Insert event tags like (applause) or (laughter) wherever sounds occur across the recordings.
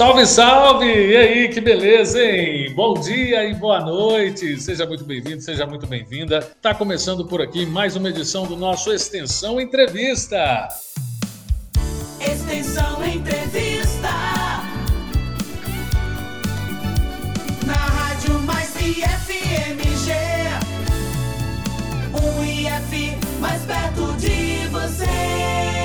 Salve, salve! E aí, que beleza, hein? Bom dia e boa noite. Seja muito bem-vindo, seja muito bem-vinda. Tá começando por aqui mais uma edição do nosso Extensão Entrevista. Extensão Entrevista. Na Rádio Mais IFMG. Um IF mais perto de você.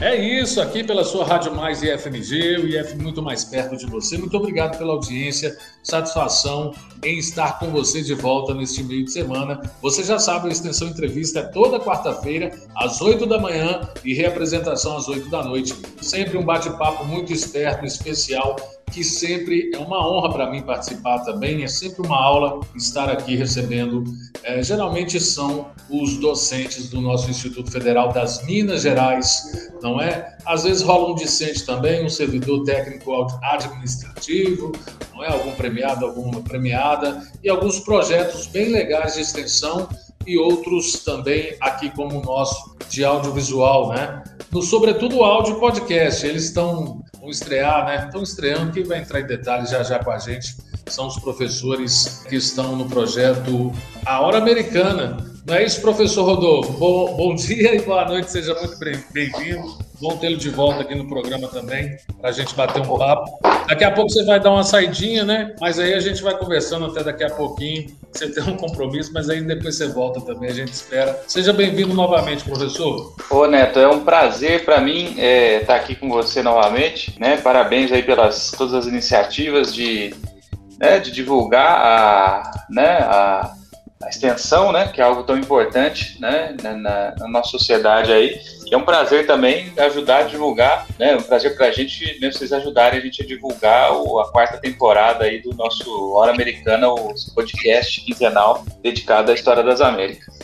É isso, aqui pela sua Rádio Mais IFMG, o IF muito mais perto de você. Muito obrigado pela audiência, satisfação em estar com você de volta neste meio de semana. Você já sabe, a Extensão Entrevista é toda quarta-feira, às 8 da manhã e reapresentação às 8 da noite. Sempre um bate-papo muito esperto, especial que sempre é uma honra para mim participar também, é sempre uma aula estar aqui recebendo. É, geralmente são os docentes do nosso Instituto Federal das Minas Gerais, não é? Às vezes rola um discente também, um servidor técnico administrativo, não é? Algum premiado, alguma premiada, e alguns projetos bem legais de extensão e outros também aqui como o nosso de audiovisual, né? No sobretudo áudio podcast, eles estão vão estrear, né? Estão estreando, quem vai entrar em detalhes já já com a gente são os professores que estão no projeto A Hora Americana. Não é isso, professor Rodolfo? Bom, bom dia e boa noite, seja muito bem-vindo. Bom tê-lo de volta aqui no programa também, para a gente bater um papo. Daqui a pouco você vai dar uma saidinha, né? Mas aí a gente vai conversando até daqui a pouquinho. Você tem um compromisso, mas aí depois você volta também, a gente espera. Seja bem-vindo novamente, professor. Ô, Neto, é um prazer para mim estar é, tá aqui com você novamente, né? Parabéns aí pelas todas as iniciativas de, né, de divulgar a, né, a, a extensão, né? Que é algo tão importante, né? na, na, nossa sociedade aí. E é um prazer também ajudar a divulgar, né? É um prazer para a gente, né, vocês ajudarem a gente a divulgar o, a quarta temporada aí do nosso Hora Americana, o podcast quinzenal dedicado à história das Américas.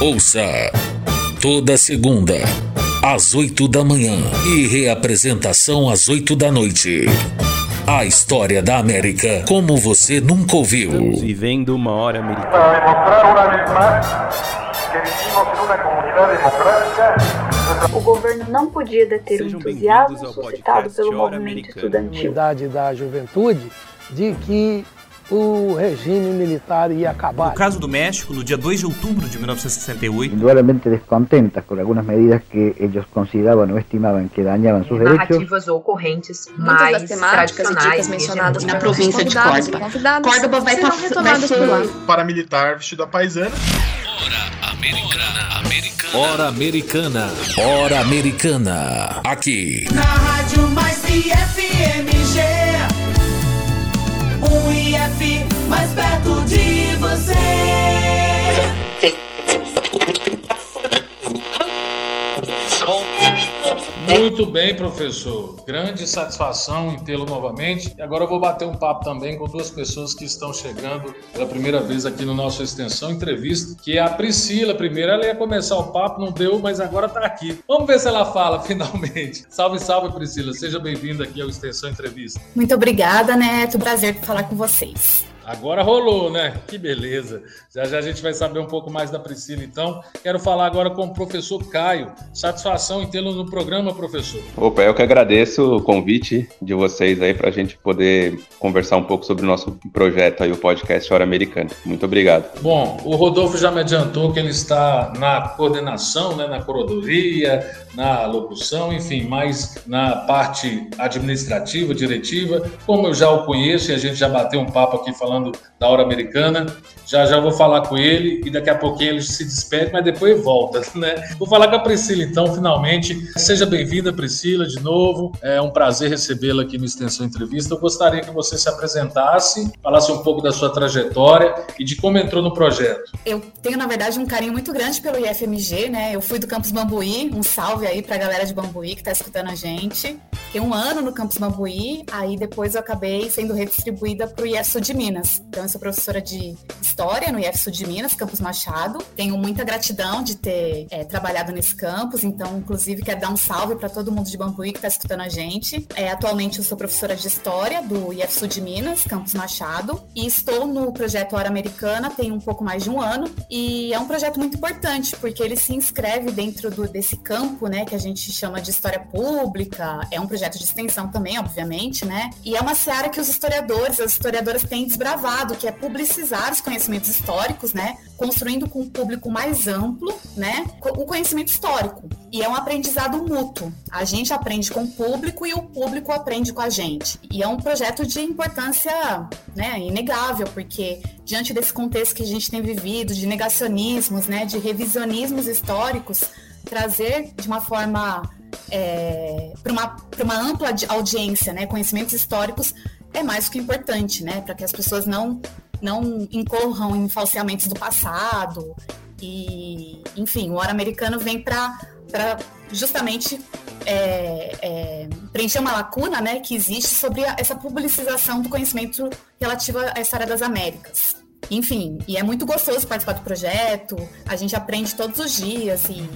Ouça toda segunda às oito da manhã e reapresentação às oito da noite. A história da América como você nunca ouviu. Estamos vivendo uma hora americana. Para demonstrar uma vez mais que vivimos em uma comunidade democrática. O governo não podia deter Sejam o entusiasmo suscitado pelo movimento Americana. estudantil. da juventude de que o regime militar ia acabar. No caso do México, no dia 2 de outubro de 1968, indudablemente descontentas con algunas medidas que ellos consideraban o estimaban que dañaban sus derechos. narrativas ocorrentes Muitas das mais temáticas e tradicionais dicas mencionadas na província de Córdoba. Córdoba vai serão pa- vai ser- paramilitar vestido a paisana. Hora Americana. Hora Americana. Aqui. Na Rádio Mais IFMG. Mais perto de você. Muito bem, professor. Grande satisfação em tê-lo novamente. E agora eu vou bater um papo também com duas pessoas que estão chegando pela primeira vez aqui no nosso Extensão Entrevista, que é a Priscila. Primeiro ela ia começar o papo, não deu, mas agora está aqui. Vamos ver se ela fala (laughs) finalmente. Salve, salve, Priscila. Seja bem-vinda aqui ao Extensão Entrevista. Muito obrigada, Neto. Prazer falar com vocês. Agora rolou, né? Que beleza. Já já a gente vai saber um pouco mais da Priscila, então. Quero falar agora com o professor Caio. Satisfação em tê-lo no programa, professor. Opa, eu que agradeço o convite de vocês aí para a gente poder conversar um pouco sobre o nosso projeto aí, o podcast Hora Americana. Muito obrigado. Bom, o Rodolfo já me adiantou que ele está na coordenação, né, na corodoria, na locução, enfim, mais na parte administrativa, diretiva. Como eu já o conheço e a gente já bateu um papo aqui falando da hora americana, já já vou falar com ele e daqui a pouquinho ele se despede, mas depois volta, (laughs) né? Vou falar com a Priscila então, finalmente. Seja bem-vinda, Priscila, de novo. É um prazer recebê-la aqui no Extensão Entrevista. Eu gostaria que você se apresentasse, falasse um pouco da sua trajetória e de como entrou no projeto. Eu tenho, na verdade, um carinho muito grande pelo IFMG, né? Eu fui do Campus Bambuí, um salve aí pra galera de Bambuí que tá escutando a gente. Fiquei um ano no Campus Bambuí, aí depois eu acabei sendo redistribuída pro IESU de Minas. Minas. Então, eu sou professora de História no IF Sul de Minas, Campus Machado. Tenho muita gratidão de ter é, trabalhado nesse campus, então, inclusive, quero dar um salve para todo mundo de Bambuí que está escutando a gente. É, atualmente, eu sou professora de História do IF Sul de Minas, Campus Machado, e estou no projeto Hora Americana tem um pouco mais de um ano, e é um projeto muito importante, porque ele se inscreve dentro do, desse campo, né, que a gente chama de história pública, é um projeto de extensão também, obviamente, né, e é uma seara que os historiadores, as historiadoras têm desbravado, que é publicizar os conhecimentos históricos, né, construindo com um público mais amplo, né, o conhecimento histórico. E é um aprendizado mútuo. A gente aprende com o público e o público aprende com a gente. E é um projeto de importância, né, inegável, porque diante desse contexto que a gente tem vivido, de negacionismos, né, de revisionismos históricos, trazer de uma forma é, para uma, uma ampla audiência, né, conhecimentos históricos é mais do que importante, né, para que as pessoas não não incorram em falseamentos do passado e, enfim, o Hora Americano vem para justamente é, é, preencher uma lacuna né, que existe sobre a, essa publicização do conhecimento relativo à história das Américas. Enfim, e é muito gostoso participar do projeto, a gente aprende todos os dias e,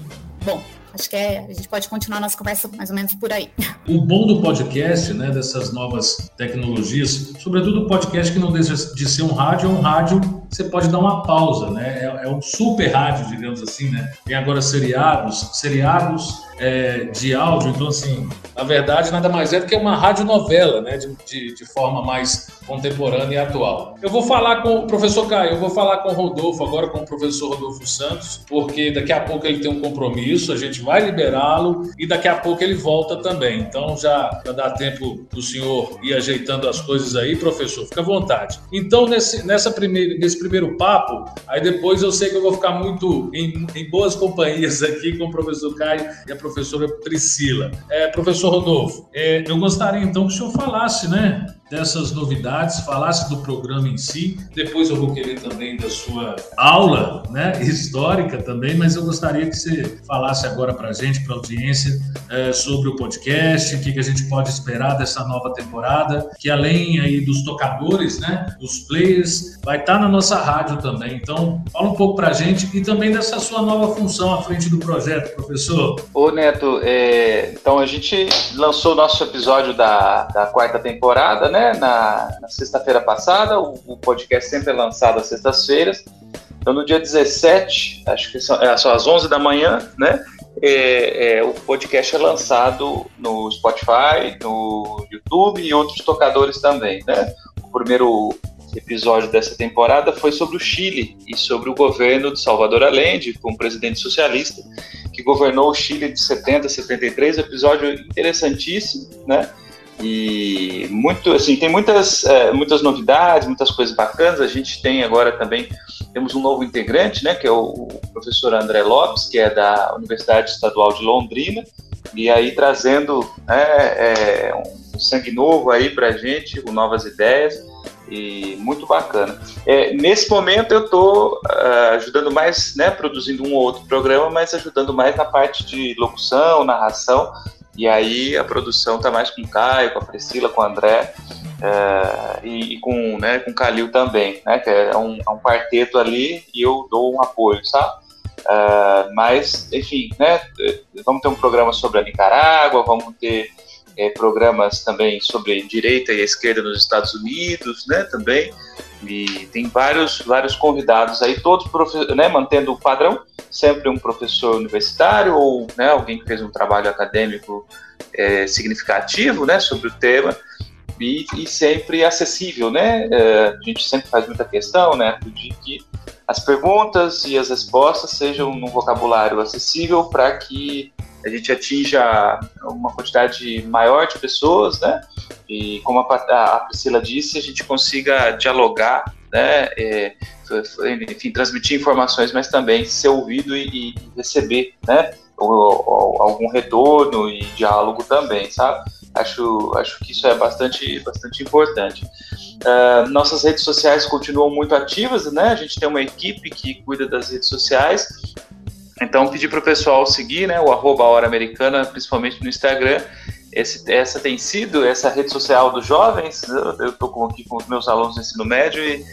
bom, acho que é, a gente pode continuar nossa conversa mais ou menos por aí. O bom do podcast, né, dessas novas tecnologias, sobretudo o podcast que não deixa de ser um rádio, é um rádio você pode dar uma pausa, né? É, é um super rádio, digamos assim, né? Tem agora seriados, seriados é, de áudio, então assim, na verdade nada mais é do que uma radionovela, né, de, de, de, forma mais contemporânea e atual. Eu vou falar com o professor Caio, eu vou falar com o Rodolfo agora, com o professor Rodolfo Santos, porque daqui a pouco ele tem um compromisso, a gente vai liberá-lo e daqui a pouco ele volta também. Então já, já dá tempo do senhor ir ajeitando as coisas aí, professor, fica à vontade. Então nesse, nessa primeira, nesse primeiro papo, aí depois eu sei que eu vou ficar muito em, em boas companhias aqui com o professor Caio e a professora professora Priscila. É, professor Rodolfo, é, eu gostaria então que o senhor falasse, né, dessas novidades, falasse do programa em si. Depois eu vou querer também da sua aula, né, histórica também, mas eu gostaria que você falasse agora para a gente, para a audiência, é, sobre o podcast, o que, que a gente pode esperar dessa nova temporada, que além aí dos tocadores, né, dos players, vai estar tá na nossa rádio também. Então, fala um pouco para a gente e também dessa sua nova função à frente do projeto, professor. Ô, Neto, é, então a gente lançou o nosso episódio da, da quarta temporada, né? Né, na, na sexta-feira passada, o, o, podcast sempre é lançado às sextas-feiras. Então, no dia 17, acho que são, é, são às 11 da manhã, né, é, é, o podcast é lançado no Spotify, no YouTube e outros tocadores também, né. O primeiro episódio dessa temporada foi sobre o Chile e sobre o governo de Salvador Allende, com um presidente socialista que governou o Chile de 70 a 73, episódio interessantíssimo, né? E muito, assim, tem muitas, é, muitas novidades, muitas coisas bacanas. A gente tem agora também, temos um novo integrante, né, que é o, professor André Lopes, que é da Universidade Estadual de Londrina, e aí trazendo né, é, um sangue novo aí para a gente, com novas ideias, e muito bacana. É, nesse momento eu estou uh, ajudando mais, né, produzindo um ou outro programa, mas ajudando mais na parte de locução, narração, e aí a produção tá mais com o Caio, com a Priscila, com o André é, e, e, com, né, com o Calil também, né? Que é um, é um quarteto ali e eu dou um apoio, sabe? É, mas, enfim, né? Vamos ter um programa sobre a Nicarágua, vamos ter é, programas também sobre direita e esquerda nos Estados Unidos, né? Também. E tem vários, vários convidados aí, todos né, mantendo o padrão, sempre um professor universitário ou né, alguém que fez um trabalho acadêmico é, significativo né, sobre o tema e, e sempre acessível. Né? É, a gente sempre faz muita questão né, de que as perguntas e as respostas sejam num vocabulário acessível para que a gente atinja uma quantidade maior de pessoas, né? E como a, Priscila disse, a gente consiga dialogar, né? É, enfim, transmitir informações, mas também ser ouvido e, e receber, né? algum retorno e diálogo também, sabe? Acho, acho que isso é bastante, bastante importante. Uh, nossas redes sociais continuam muito ativas, né? A gente tem uma equipe que cuida das redes sociais então, pedir para o pessoal seguir né, o arroba Hora Americana, principalmente no Instagram, esse, essa tem sido essa rede social dos jovens. Eu estou aqui com os meus alunos do ensino médio e,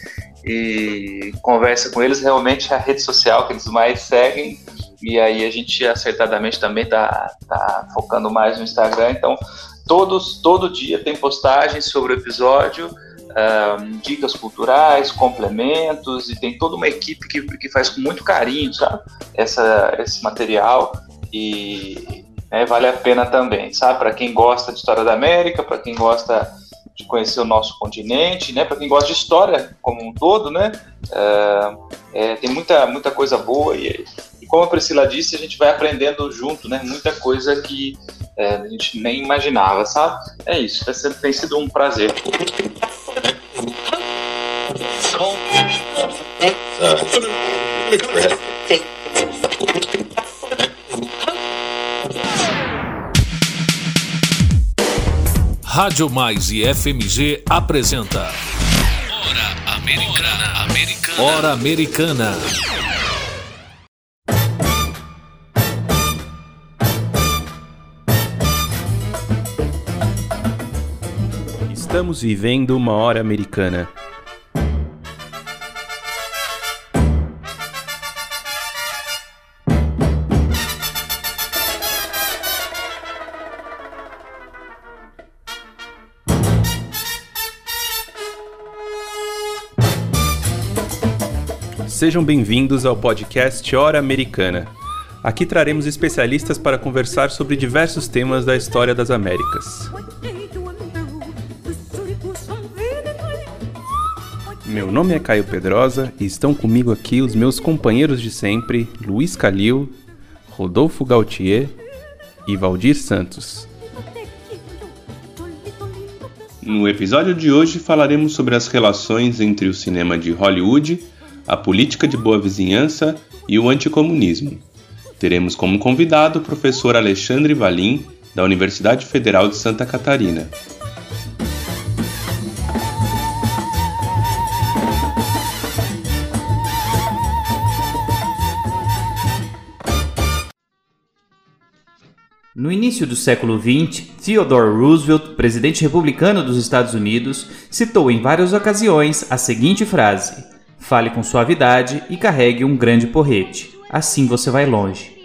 e com eles. Realmente é a rede social que eles mais seguem. E aí a gente acertadamente também está tá focando mais no Instagram. Então, todos, todo dia tem postagens sobre o episódio. Um, dicas culturais, complementos, e tem toda uma equipe que, que faz com muito carinho, sabe? Essa, esse material. E, né, vale a pena também, sabe? Para quem gosta de história da América, para quem gosta de conhecer o nosso continente, né? Para quem gosta de história como um todo, né? É, é, tem muita muita coisa boa e, e, como a Priscila disse, a gente vai aprendendo junto, né? Muita coisa que é, a gente nem imaginava, sabe? É isso. Tem sido um prazer. Rádio Mais e FMG apresenta Hora Americana. Americana. Hora Americana. Estamos vivendo uma hora americana. Sejam bem-vindos ao podcast Hora Americana. Aqui traremos especialistas para conversar sobre diversos temas da história das Américas. Meu nome é Caio Pedrosa e estão comigo aqui os meus companheiros de sempre, Luiz Calil, Rodolfo Gautier e Valdir Santos. No episódio de hoje falaremos sobre as relações entre o cinema de Hollywood a política de boa vizinhança e o anticomunismo. Teremos como convidado o professor Alexandre Valim, da Universidade Federal de Santa Catarina. No início do século XX, Theodore Roosevelt, presidente republicano dos Estados Unidos, citou em várias ocasiões a seguinte frase: Fale com suavidade e carregue um grande porrete. Assim você vai longe.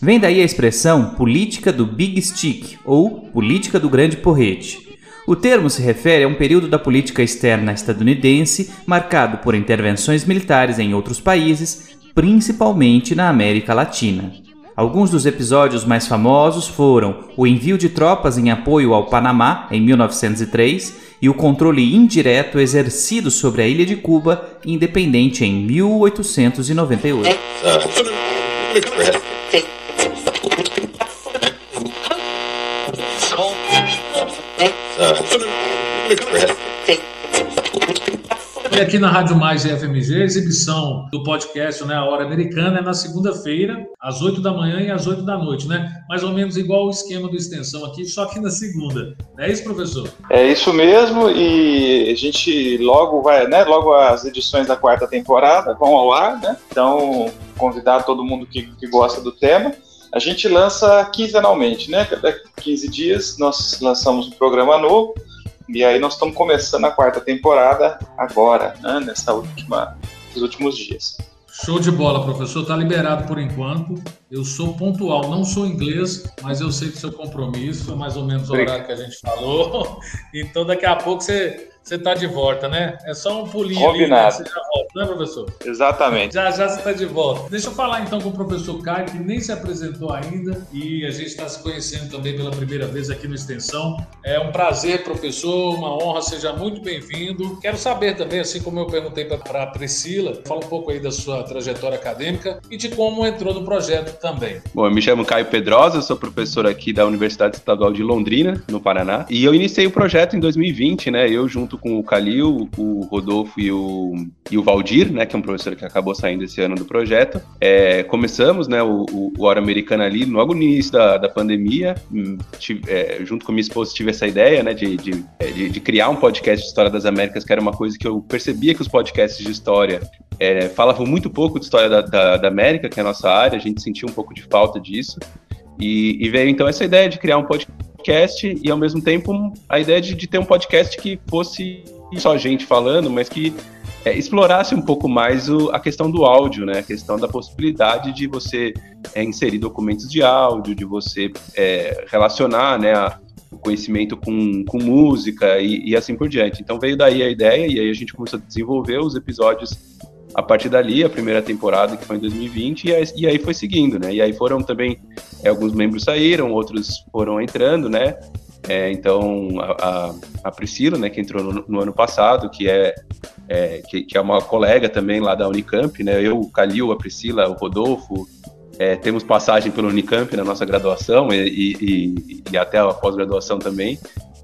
Vem daí a expressão política do Big Stick ou política do grande porrete. O termo se refere a um período da política externa estadunidense marcado por intervenções militares em outros países, principalmente na América Latina. Alguns dos episódios mais famosos foram o envio de tropas em apoio ao Panamá em 1903 e o controle indireto exercido sobre a ilha de Cuba, independente em 1898. E aqui na Rádio Mais FMG, a exibição do podcast, né, a Hora Americana, é na segunda-feira, às 8 da manhã e às 8 da noite, né? Mais ou menos igual o esquema do Extensão aqui, só que na segunda. É isso, professor? É isso mesmo, e a gente logo vai, né, logo as edições da quarta temporada vão ao ar, né? Então, convidar todo mundo que, que gosta do tema. A gente lança quinzenalmente, né? Cada 15 dias nós lançamos um programa novo. E aí nós estamos começando a quarta temporada agora, né, nessa última, nos últimos dias. Show de bola, professor. Está liberado por enquanto. Eu sou pontual, não sou inglês, mas eu sei que seu compromisso mais ou menos o horário que a gente falou. (laughs) Então daqui a pouco você você está de volta, né? É só um pulinho Combinado. ali, né? você já volta, né, professor? Exatamente. Já já você está de volta. Deixa eu falar então com o professor Caio, que nem se apresentou ainda e a gente está se conhecendo também pela primeira vez aqui no Extensão. É um prazer, professor, uma honra, seja muito bem-vindo. Quero saber também, assim como eu perguntei para a Priscila, fala um pouco aí da sua trajetória acadêmica e de como entrou no projeto também. Bom, eu me chamo Caio Pedrosa, sou professor aqui da Universidade Estadual de Londrina, no Paraná, e eu iniciei o projeto em 2020, né? Eu junto com o Calil, o Rodolfo e o, e o Valdir, né, que é um professor que acabou saindo esse ano do projeto. É, começamos né, o, o, o Hora Americana ali logo no início da, da pandemia. Hum, tive, é, junto com minha esposa tive essa ideia né, de, de, é, de, de, criar um podcast de História das Américas, que era uma coisa que eu percebia que os podcasts de história é, falavam muito pouco de história da, da, da América, que é a nossa área, a gente sentia um pouco de falta disso. E, e, veio então essa ideia de criar um podcast podcast e ao mesmo tempo a ideia de, de ter um podcast que fosse só gente falando, mas que é, explorasse um pouco mais o, a questão do áudio, né? A questão da possibilidade de você é, inserir documentos de áudio, de você é, relacionar, né? A, o conhecimento com, com música e, e, assim por diante. Então veio daí a ideia e aí a gente começou a desenvolver os episódios a partir dali, a primeira temporada, que foi em 2020, e aí, e aí foi seguindo, né? E aí foram também, é, alguns membros saíram, outros foram entrando, né? É, então, a, a, Priscila, né, que entrou no, no ano passado, que é, é que, que, é uma colega também lá da Unicamp, né? Eu, o Calil, a Priscila, o Rodolfo, é, temos passagem pelo Unicamp na nossa graduação e, e, e até a pós-graduação também.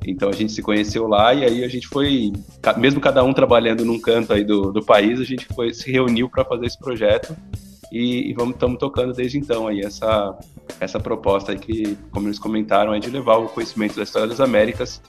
Então a gente se conheceu lá e aí a gente foi, mesmo cada um trabalhando num canto aí do, do país, a gente foi se reuniu para fazer esse projeto e, e vamos estamos tocando desde então aí essa essa proposta aí que, como eles comentaram, é de levar o conhecimento da história das Américas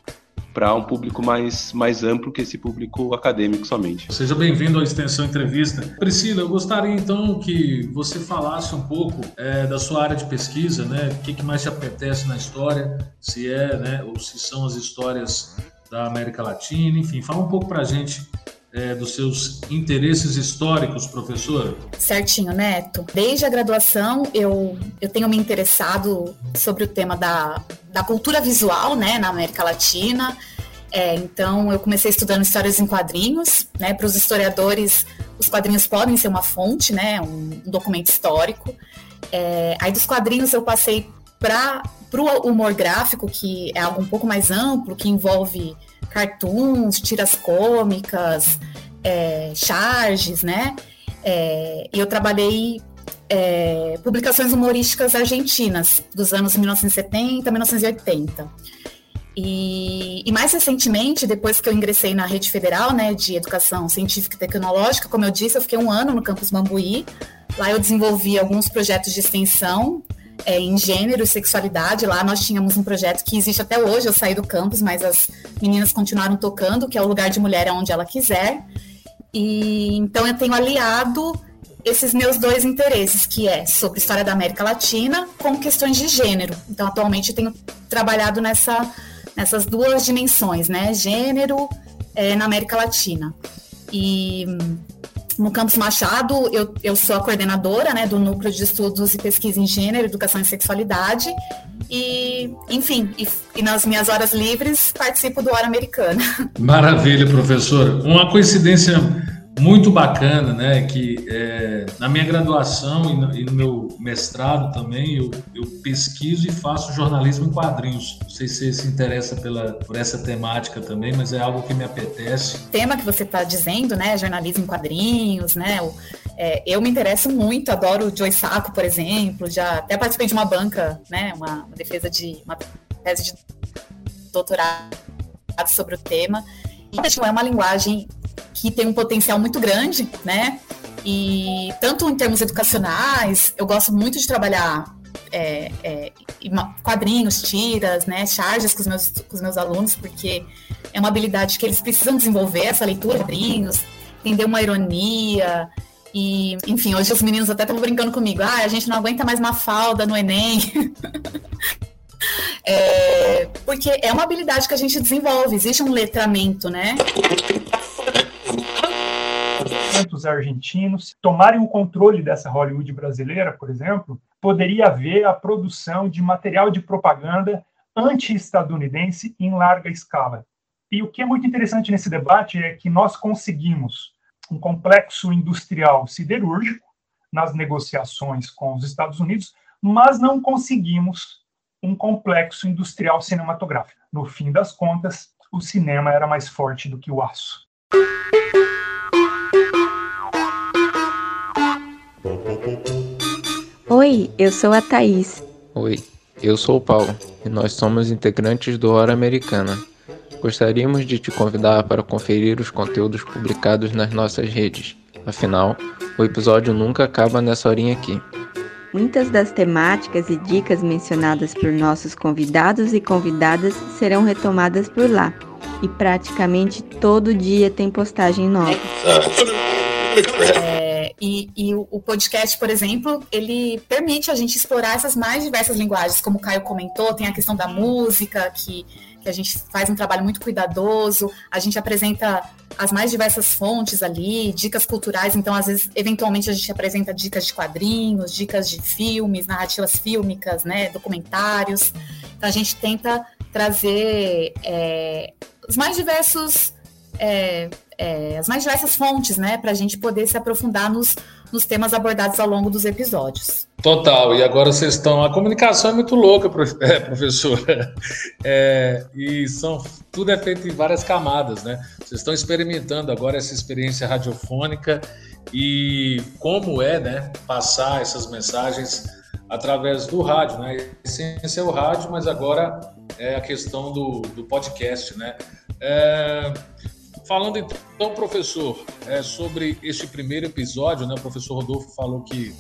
para um público mais, mais amplo que esse público acadêmico somente. Seja bem-vindo à Extensão Entrevista. Priscila, eu gostaria então que você falasse um pouco é, da sua área de pesquisa, né? O que, que mais te apetece na história, se é, né, ou se são as histórias da América Latina, enfim, fala um pouco para a gente é, dos seus interesses históricos, professora? Certinho, Neto. Desde a graduação, eu, eu tenho me interessado sobre o tema da, da cultura visual né, na América Latina. É, então, eu comecei estudando histórias em quadrinhos. Né, Para os historiadores, os quadrinhos podem ser uma fonte, né, um, um documento histórico. É, aí, dos quadrinhos, eu passei para o humor gráfico, que é algo um pouco mais amplo, que envolve cartoons, tiras cômicas, é, charges, né? É, eu trabalhei é, publicações humorísticas argentinas dos anos 1970 1980. E, e, mais recentemente, depois que eu ingressei na rede federal né, de educação científica e tecnológica, como eu disse, eu fiquei um ano no campus Mambuí. Lá eu desenvolvi alguns projetos de extensão é, em gênero e sexualidade. Lá nós tínhamos um projeto que existe até hoje. Eu saí do campus, mas as meninas continuaram tocando, que é o lugar de mulher onde ela quiser. E então eu tenho aliado esses meus dois interesses, que é sobre história da América Latina com questões de gênero. Então, atualmente, eu tenho trabalhado nessa, nessas duas dimensões, né? Gênero é, na América Latina. E no Campus Machado, eu, eu sou a coordenadora né, do Núcleo de Estudos e Pesquisa em Gênero, Educação e Sexualidade. E, enfim, e, e, nas minhas horas livres participo do Hora Americana. Maravilha, professor. Uma coincidência muito bacana, né? Que é, na minha graduação e no, e no, meu mestrado também eu, eu, pesquiso e faço jornalismo em quadrinhos. Não sei se você se interessa pela, por essa temática também, mas é algo que me apetece. O tema que você está dizendo, né? Jornalismo em quadrinhos, né? O, é, eu me interesso muito, adoro o Joy Sacco, por exemplo. Já até participei de uma banca, né? Uma, uma defesa de uma tese de doutorado sobre o tema. E é uma linguagem que tem um potencial muito grande, né? E tanto em termos educacionais, eu gosto muito de trabalhar é, é, quadrinhos, tiras, né, charges com os, meus, com os meus alunos, porque é uma habilidade que eles precisam desenvolver, essa leitura quadrinhos, entender uma ironia. E, enfim, hoje os meninos até estão brincando comigo. Ah, a gente não aguenta mais uma falda no Enem. (laughs) é, porque é uma habilidade que a gente desenvolve, existe um letramento, né? Os argentinos tomarem o controle dessa Hollywood brasileira, por exemplo, poderia haver a produção de material de propaganda anti-estadunidense em larga escala. E o que é muito interessante nesse debate é que nós conseguimos um complexo industrial siderúrgico nas negociações com os Estados Unidos, mas não conseguimos um complexo industrial cinematográfico. No fim das contas, o cinema era mais forte do que o aço. Oi, eu sou a Thaís. Oi, eu sou o Paulo e nós somos integrantes do Hora Americana. Gostaríamos de te convidar para conferir os conteúdos publicados nas nossas redes. Afinal, o episódio nunca acaba nessa horinha aqui. Muitas das temáticas e dicas mencionadas por nossos convidados e convidadas serão retomadas por lá. E praticamente todo dia tem postagem nova. E, e o, o, podcast, por exemplo, ele permite a gente explorar essas mais diversas linguagens, como o Caio comentou, tem a questão da música, que, que a gente faz um trabalho muito cuidadoso, a gente apresenta as mais diversas fontes ali, dicas culturais, então às vezes, eventualmente a gente apresenta dicas de quadrinhos, dicas de filmes, narrativas fílmicas, né, documentários, então a gente tenta trazer é, os mais diversos é, é, as mais diversas fontes, né, para a gente poder se aprofundar nos, nos temas abordados ao longo dos episódios. Total, e agora vocês estão. A comunicação é muito louca, (laughs) é, professora. É, e são, tudo é feito em várias camadas, né? Vocês estão experimentando agora essa experiência radiofônica e como é, né, passar essas mensagens através do rádio, né? A essência é o rádio, mas agora é a questão do, do podcast, né? É, Falando então, professor, é, sobre este primeiro episódio, né? O professor Rodolfo falou que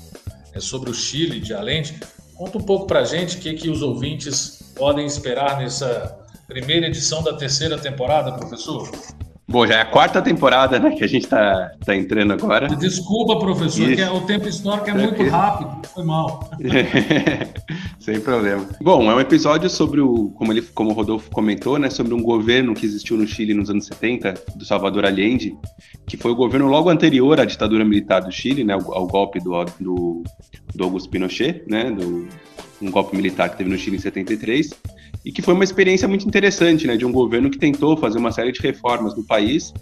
é sobre o Chile de Allende. Conta um pouco para a gente o que, que os ouvintes podem esperar nessa primeira edição da terceira temporada, professor. Bom, já é a quarta temporada né, que a gente está tá entrando agora. Desculpa, professor, que é, o tempo histórico é muito rápido, foi mal. (laughs) Sem problema. Bom, é um episódio sobre o, como, ele, como o Rodolfo comentou, né, sobre um governo que existiu no Chile nos anos 70, do Salvador Allende, que foi o governo logo anterior à ditadura militar do Chile, né, ao, ao golpe do, do, do Augusto Pinochet, né, do, um golpe militar que teve no Chile em 73 e que foi uma experiência muito interessante, né, de um governo que tentou fazer uma série de reformas no país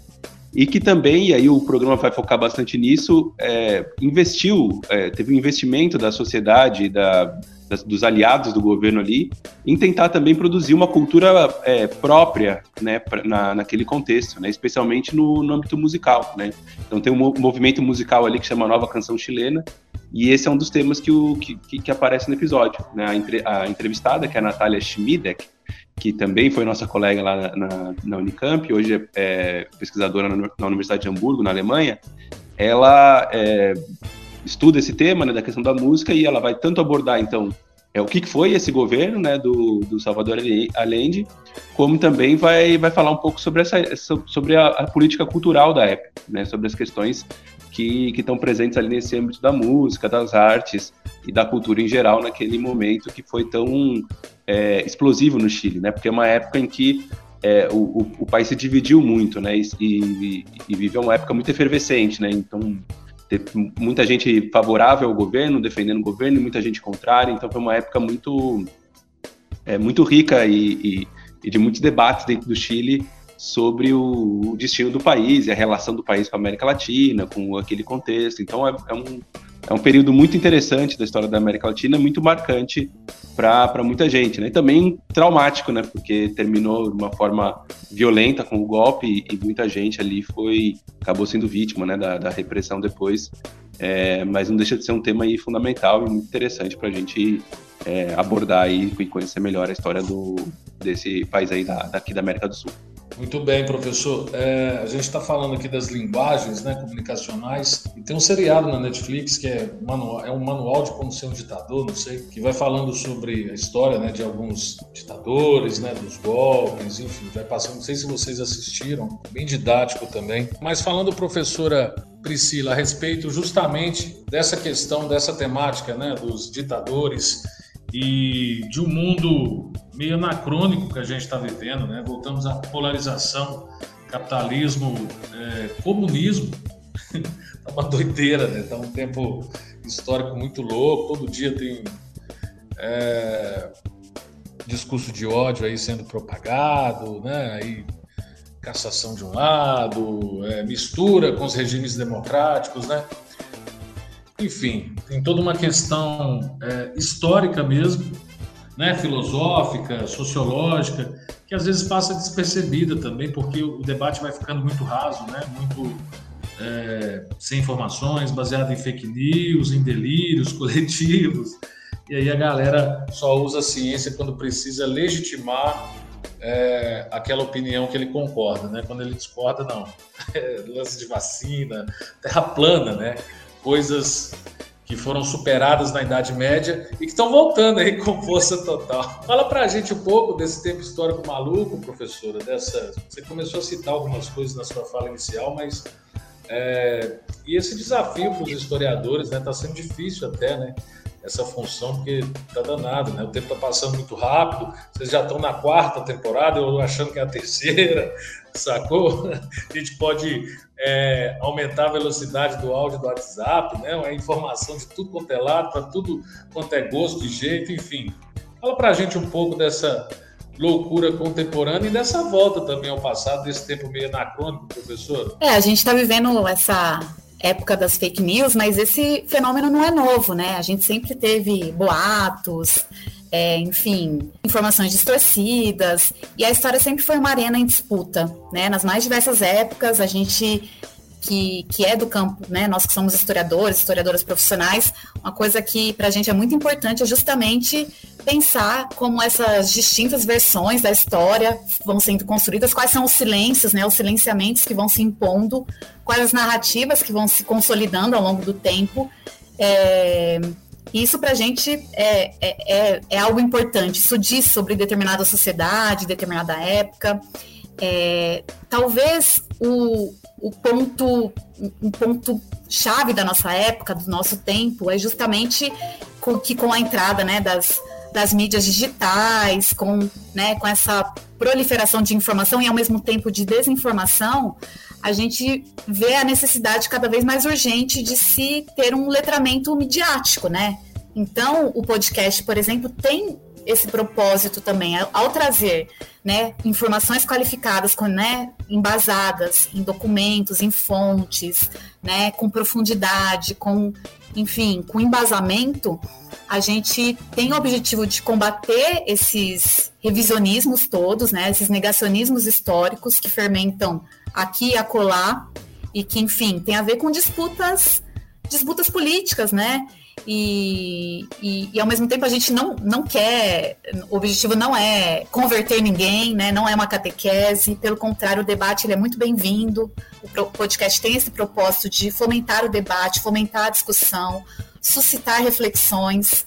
e que também, e aí o programa vai focar bastante nisso, é, investiu, é, teve um investimento da sociedade, da, das, dos aliados do governo ali, em tentar também produzir uma cultura é, própria, né, pra, na, naquele contexto, né, especialmente no, no âmbito musical, né. Então tem um movimento musical ali que chama Nova Canção Chilena, e esse é um dos temas que, o, que, que aparece no episódio. Né? A, entre, a, entrevistada, que é a Natália Schmidek, que também foi nossa colega lá na, na Unicamp, hoje é, é pesquisadora na, na, Universidade de Hamburgo, na Alemanha, ela é, estuda esse tema né, da questão da música e ela vai tanto abordar, então, é, o que foi esse governo né, do, do Salvador Allende, como também vai, vai falar um pouco sobre, essa, sobre a, a política cultural da época, né, sobre as questões que estão presentes ali nesse âmbito da música, das artes e da cultura em geral naquele momento que foi tão é, explosivo no Chile, né? Porque é uma época em que é, o, o, o, país se dividiu muito, né? E, e, e, viveu uma época muito efervescente, né? Então muita gente favorável ao governo, defendendo o governo, e muita gente contrária. Então foi uma época muito é, muito rica e, e de muitos debates dentro do Chile sobre o, destino do país e a relação do país com a América Latina, com aquele contexto. Então é, é, um, é um período muito interessante da história da América Latina, muito marcante para muita gente, né? E também traumático, né? Porque terminou de uma forma violenta com o golpe e, e muita gente ali foi acabou sendo vítima, né? Da, da repressão depois. É, mas não deixa de ser um tema aí fundamental e muito interessante para a gente é, abordar e conhecer melhor a história do, desse país aí da, daqui da América do Sul. Muito bem, professor. É, a gente está falando aqui das linguagens né, comunicacionais e tem um seriado na Netflix que é, manual, é um manual de como ser um ditador, não sei, que vai falando sobre a história né, de alguns ditadores, né, dos golpes, enfim, vai passando. Não sei se vocês assistiram, bem didático também. Mas falando, professora Priscila, a respeito justamente dessa questão, dessa temática né, dos ditadores e de um mundo meio anacrônico que a gente está vivendo, né? Voltamos à polarização, capitalismo, é, comunismo. (laughs) tá uma doideira, né? Tá um tempo histórico muito louco. Todo dia tem é, discurso de ódio aí sendo propagado, né? Aí cassação de um lado, é, mistura com os regimes democráticos, né? Enfim, tem toda uma questão é, histórica mesmo, né, filosófica, sociológica, que às vezes passa despercebida também, porque o debate vai ficando muito raso, né, muito é, sem informações, baseado em fake news, em delírios (laughs) coletivos, e aí a galera só usa a ciência quando precisa legitimar é, aquela opinião que ele concorda, né? Quando ele discorda, não. (laughs) É, lance de vacina, terra plana, né? coisas que foram superadas na Idade Média e que estão voltando aí com força total. Fala pra gente um pouco desse tempo histórico maluco, professora, dessa. Você começou a citar algumas coisas na sua fala inicial, mas É, e esse desafio para os historiadores está né, tá sendo difícil até, né? Essa função, porque tá danado, né? O tempo está passando muito rápido, vocês já estão na quarta temporada, eu achando que é a terceira, (laughs) sacou? A gente pode é, aumentar a velocidade do áudio do WhatsApp, né? Uma informação de tudo quanto é lado, para tudo quanto é gosto e jeito, enfim. Fala para a gente um pouco dessa loucura contemporânea e dessa volta também ao passado, desse tempo meio anacrônico, professor? É, a gente está vivendo essa época das fake news, mas esse fenômeno não é novo, né? A gente sempre teve boatos, é, enfim, informações distorcidas, e a história sempre foi uma arena em disputa, né? Nas mais diversas épocas, a gente que, que é do campo, né? Nós que somos historiadores, historiadoras profissionais, uma coisa que para a gente é muito importante é justamente pensar como essas distintas versões da história vão sendo construídas, quais são os silêncios, né? Os silenciamentos que vão se impondo, quais as narrativas que vão se consolidando ao longo do tempo. É, isso para a gente é, é, é, é, algo importante. Isso diz sobre determinada sociedade, determinada época. É, talvez o, o ponto, um ponto chave da nossa época, do nosso tempo, é justamente com, que com a entrada né, das, das mídias digitais, com, né, com essa proliferação de informação e ao mesmo tempo de desinformação, a gente vê a necessidade cada vez mais urgente de se ter um letramento midiático, né? Então, o podcast, por exemplo, tem esse propósito também, ao trazer né, informações qualificadas, com, né, embasadas em documentos, em fontes, né, com profundidade, com, enfim, com embasamento, a gente tem o objetivo de combater esses revisionismos todos, né, esses negacionismos históricos que fermentam aqui e acolá e que, enfim, tem a ver com disputas, disputas políticas, né? E, e, e, ao mesmo tempo a gente não, não quer, o objetivo não é converter ninguém, né? não é uma catequese, pelo contrário, o debate é muito bem-vindo. O podcast tem esse propósito de fomentar o debate, fomentar a discussão, suscitar reflexões,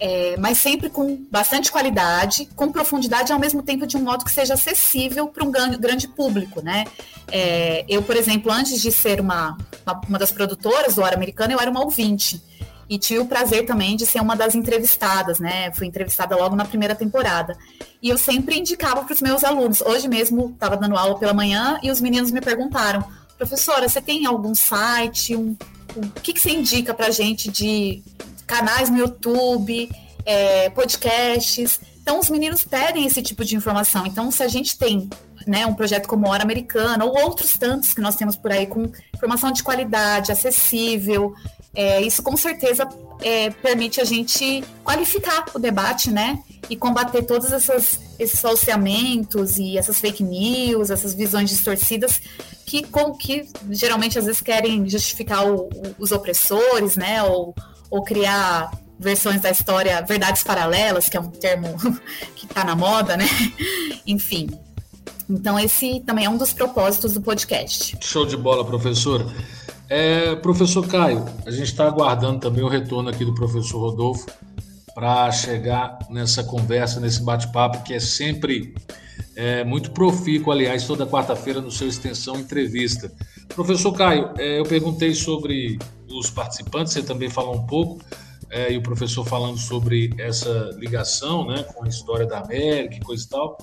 é, mas sempre com bastante qualidade, com profundidade, ao mesmo tempo de um modo que seja acessível para um grande público. Né? É, eu, por exemplo, antes de ser uma, uma, uma das produtoras do Hora Americana, eu era uma ouvinte e tive o prazer também de ser uma das entrevistadas, né? Fui entrevistada logo na primeira temporada. E eu sempre indicava para os meus alunos. Hoje mesmo estava dando aula pela manhã e os meninos me perguntaram: professora, você tem algum site? Um, um, o que, que você indica para gente de canais no YouTube, é, podcasts? Então, os meninos pedem esse tipo de informação. Então, se a gente tem né, um projeto como Hora Americana ou outros tantos que nós temos por aí com informação de qualidade, acessível, é, isso com certeza é, permite a gente qualificar o debate, né? E combater todos essas, esses falseamentos e essas fake news, essas visões distorcidas que, com, que geralmente às vezes querem justificar o, o, os opressores, né? Ou, ou criar versões da história, verdades paralelas, que é um termo (laughs) que está na moda, né? (laughs) Enfim. Então, esse também é um dos propósitos do podcast. Show de bola, professor. É, professor Caio, a gente está aguardando também o retorno aqui do professor Rodolfo para chegar nessa conversa, nesse bate-papo que é sempre é, muito profícuo, aliás, toda quarta-feira no seu Extensão Entrevista. Professor Caio, é, eu perguntei sobre os participantes, você também falou um pouco, é, e o professor falando sobre essa ligação né, com a história da América e coisa e tal,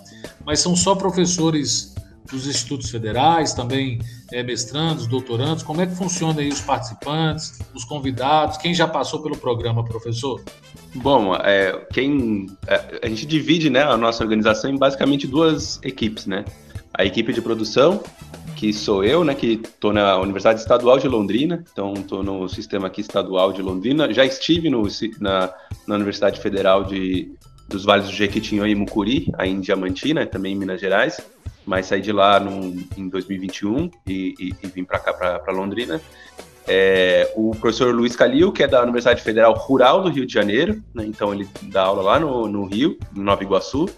mas são só professores dos institutos federais, também é, mestrandos, doutorandos? Como é que funciona aí os participantes, os convidados? Quem já passou pelo programa, professor? Bom, é, quem é, a gente divide né, a nossa organização em basicamente duas equipes, né? A equipe de produção, que sou eu, né, que estou na Universidade Estadual de Londrina, então estou no sistema aqui estadual de Londrina. Já estive no, na, na Universidade Federal de, dos Vales do Jequitinhonha e Mucuri, aí em Diamantina, também em Minas Gerais mas saí de lá num, em 2021 e, e, e vim para cá, para Londrina. É, o professor Luiz Calil, que é da Universidade Federal Rural do Rio de Janeiro, né, então ele dá aula lá no, no Rio, em Nova Iguaçu.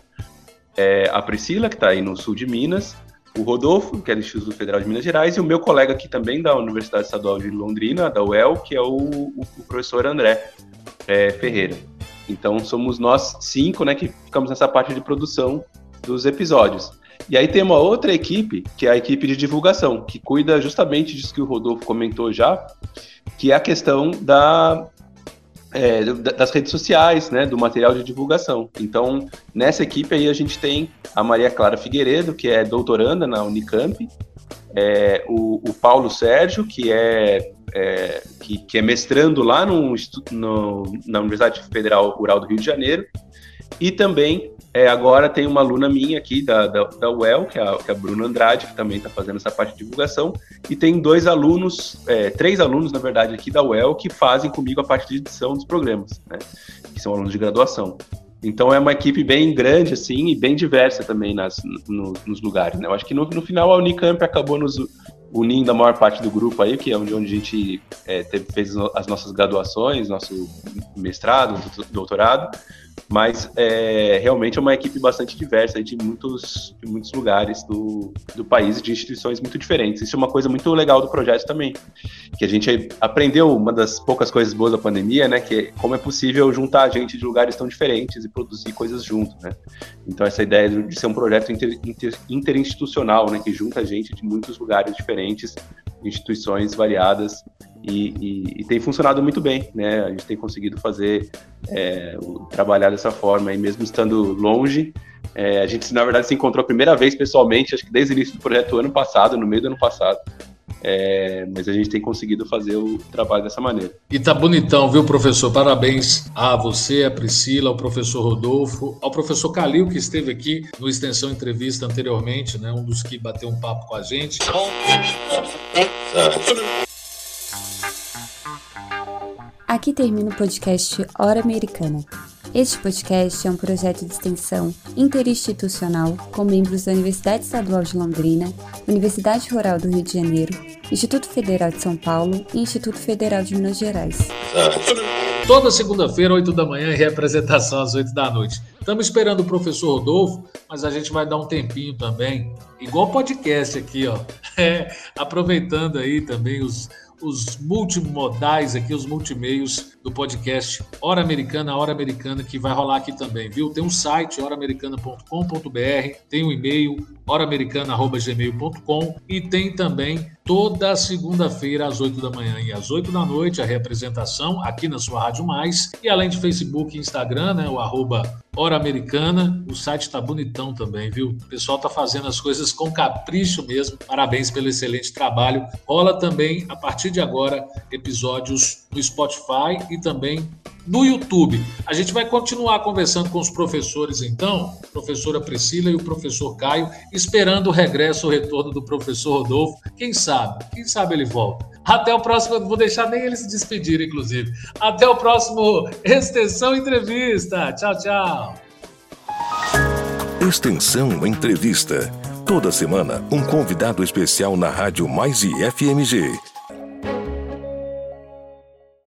É, a Priscila, que está aí no sul de Minas. O Rodolfo, que é do Instituto Federal de Minas Gerais. E o meu colega aqui também da Universidade Estadual de Londrina, da UEL, que é o, o, o professor André é, Ferreira. Então somos nós cinco né, que ficamos nessa parte de produção dos episódios. E aí tem uma outra equipe, que é a equipe de divulgação, que cuida justamente disso que o Rodolfo comentou já, que é a questão da, é, das redes sociais, né, do material de divulgação. Então, nessa equipe aí a gente tem a Maria Clara Figueiredo, que é doutoranda na Unicamp, é, o, o, Paulo Sérgio, que é, é que, que, é mestrando lá no, no, na Universidade Federal Rural do Rio de Janeiro, e também é, agora tem uma aluna minha aqui da, da, da UEL, que é, a, que é a Bruna Andrade, que também está fazendo essa parte de divulgação, e tem dois alunos, é, três alunos, na verdade, aqui da UEL, que fazem comigo a parte de edição dos programas, né, que são alunos de graduação. Então é uma equipe bem grande, assim, e bem diversa também nas, no, nos lugares, né? Eu acho que no, no final a Unicamp acabou nos unindo a maior parte do grupo aí, que é onde, onde a gente é, teve, fez as nossas graduações, nosso mestrado, doutorado, mas é, realmente é uma equipe bastante diversa de muitos, de muitos lugares do, do país de instituições muito diferentes. Isso é uma coisa muito legal do projeto também, que a gente aprendeu uma das poucas coisas boas da pandemia, né, que é como é possível juntar gente de lugares tão diferentes e produzir coisas juntos, né. Então essa ideia de ser um projeto inter, inter, interinstitucional, né, que junta gente de muitos lugares diferentes, instituições variadas e, e, e, tem funcionado muito bem, né? A gente tem conseguido fazer é, trabalhar dessa forma, e mesmo estando longe, é, a gente na verdade se encontrou a primeira vez pessoalmente, acho que desde o início do projeto ano passado, no meio do ano passado. É, mas a gente tem conseguido fazer o trabalho dessa maneira. E tá bonitão, viu, professor? Parabéns a você, a Priscila, ao professor Rodolfo, ao professor Calil, que esteve aqui no Extensão Entrevista anteriormente, né? Um dos que bateu um papo com a gente. Aqui termina o podcast Hora Americana. Este podcast é um projeto de extensão interinstitucional com membros da Universidade Estadual de Londrina, Universidade Rural do Rio de Janeiro, Instituto Federal de São Paulo e Instituto Federal de Minas Gerais. Toda segunda-feira, 8 da manhã, e representação às 8 da noite. Estamos esperando o professor Rodolfo, mas a gente vai dar um tempinho também, igual podcast aqui, ó. (laughs) É, aproveitando aí também os os multimodais aqui, os multimeios do podcast Hora Americana, Hora Americana, que vai rolar aqui também, viu? Tem um site, horamericana.com.br, tem um e-mail, horamericana.gmail.com e tem também toda segunda-feira às 8 da manhã e às 8 da noite a representação aqui na sua Rádio Mais e além de Facebook e Instagram, né, o arroba Hora Americana. O site tá bonitão também, viu? O pessoal tá fazendo as coisas com capricho mesmo. Parabéns pelo excelente trabalho. Rola também, a partir de agora, episódios no Spotify e também no YouTube. A gente vai continuar conversando com os professores, então, professora Priscila e o professor Caio, esperando o regresso, o retorno do professor Rodolfo. Quem sabe? Quem sabe ele volta. Até o próximo, vou deixar nem ele se despedir, inclusive. Até o próximo Extensão Entrevista. Tchau, tchau. Extensão Entrevista. Toda semana, um convidado especial na Rádio Mais e FMG.